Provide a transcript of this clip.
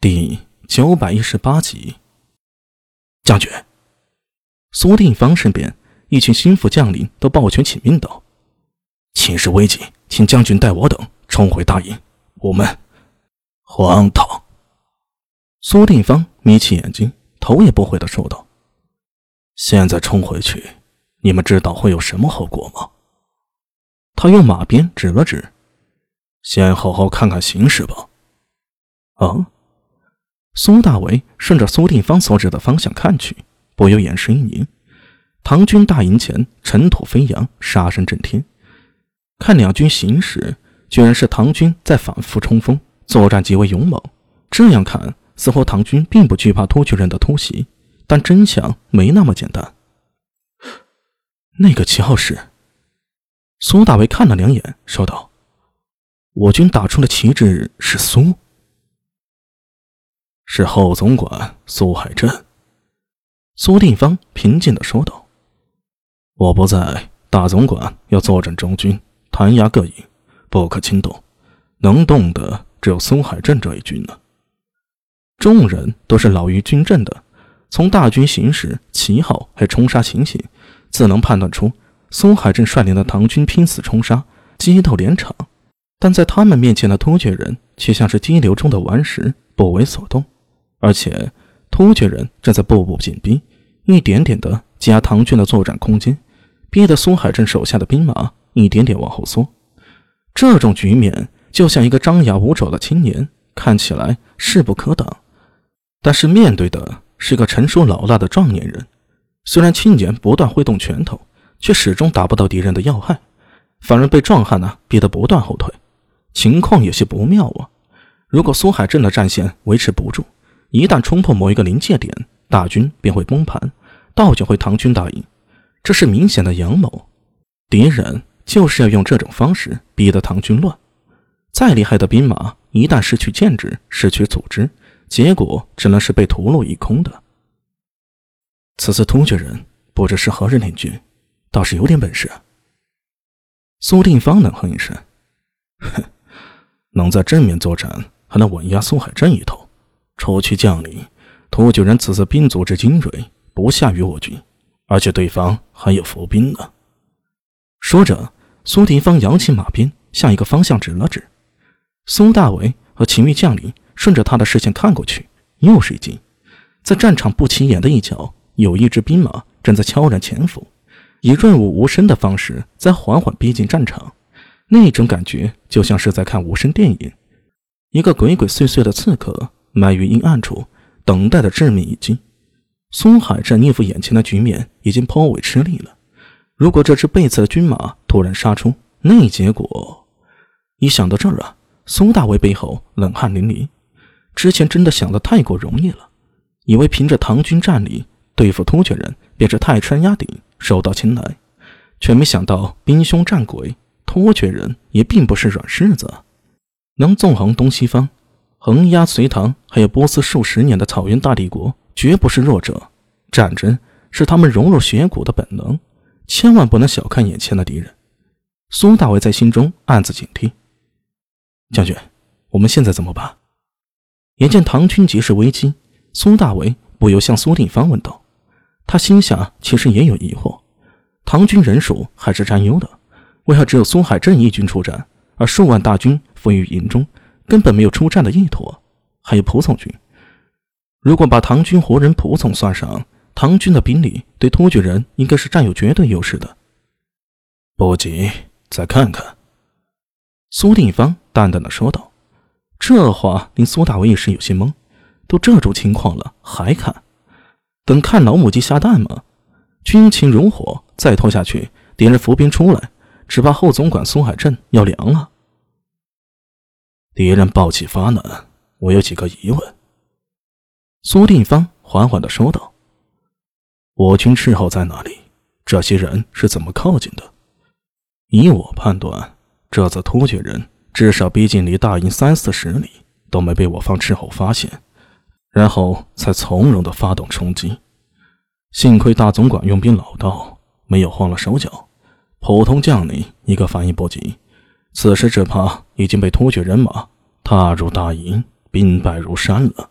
第九百一十八集，将军，苏定方身边一群心腹将领都抱拳请命道：“情势危急，请将军带我等冲回大营。”我们荒唐！苏定方眯起眼睛，头也不回的说道：“现在冲回去，你们知道会有什么后果吗？”他用马鞭指了指：“先好好看看形势吧。”啊！苏大为顺着苏定方所指的方向看去，不由眼神一凝。唐军大营前尘土飞扬，杀声震天。看两军形势，居然是唐军在反复冲锋，作战极为勇猛。这样看，似乎唐军并不惧怕突厥人的突袭。但真相没那么简单。那个旗号是？苏大为看了两眼，说道：“我军打出的旗帜是苏。”是后总管苏海镇。苏定方平静的说道：“我不在，大总管要坐镇中军，弹压各营，不可轻动。能动的只有苏海镇这一军了。”众人都是老于军阵的，从大军行驶、旗号还冲杀情形，自能判断出苏海镇率领的唐军拼死冲杀，激斗连场。但在他们面前的突厥人却像是激流中的顽石，不为所动。而且，突厥人正在步步紧逼，一点点的挤压唐军的作战空间，逼得苏海镇手下的兵马一点点往后缩。这种局面就像一个张牙舞爪的青年，看起来势不可挡，但是面对的是个成熟老辣的壮年人。虽然青年不断挥动拳头，却始终打不到敌人的要害，反而被壮汉呢逼得不断后退。情况有些不妙啊！如果苏海镇的战线维持不住，一旦冲破某一个临界点，大军便会崩盘，倒就会唐军大营。这是明显的阳谋，敌人就是要用这种方式逼得唐军乱。再厉害的兵马，一旦失去建制、失去组织，结果只能是被屠戮一空的。此次突厥人不知是何人领军，倒是有点本事。苏定方冷哼一声：“哼，能在正面作战，还能稳压苏海镇一头。”除去将领，突厥人此次兵组织精锐，不下于我军，而且对方还有伏兵呢。说着，苏定方扬起马鞭，向一个方向指了指。苏大伟和秦玉将领顺着他的视线看过去，又是一惊，在战场不起眼的一角，有一支兵马正在悄然潜伏，以润物无声的方式在缓缓逼近战场。那种感觉就像是在看无声电影，一个鬼鬼祟祟的刺客。埋于阴暗处，等待的致命一击。苏海镇应付眼前的局面已经颇为吃力了。如果这支背刺的军马突然杀出，那结果……一想到这儿啊，苏大为背后冷汗淋漓。之前真的想的太过容易了，以为凭着唐军战力对付突厥人便是泰山压顶，手到擒来，却没想到兵凶战鬼，突厥人也并不是软柿子，能纵横东西方。横压隋唐，还有波斯数十年的草原大帝国，绝不是弱者。战争是他们融入血骨的本能，千万不能小看眼前的敌人。苏大伟在心中暗自警惕。将军，我们现在怎么办？眼见唐军即是危机，苏大伟不由向苏定方问道。他心下其实也有疑惑：唐军人数还是占优的，为何只有苏海镇一军出战，而数万大军伏于营中？根本没有出战的意图，还有仆从军。如果把唐军活人仆从算上，唐军的兵力对突厥人应该是占有绝对优势的。不急，再看看。”苏定方淡淡的说道。这话令苏大伟一时有些懵，都这种情况了还看？等看老母鸡下蛋吗？军情如火，再拖下去，敌人伏兵出来，只怕后总管苏海镇要凉了。敌人暴起发难，我有几个疑问。苏定方缓缓的说道：“我军斥候在哪里？这些人是怎么靠近的？以我判断，这次突厥人至少逼近离大营三四十里，都没被我方斥候发现，然后才从容的发动冲击。幸亏大总管用兵老道，没有慌了手脚，普通将领一个反应不及。”此时只怕已经被突厥人马踏入大营，兵败如山了。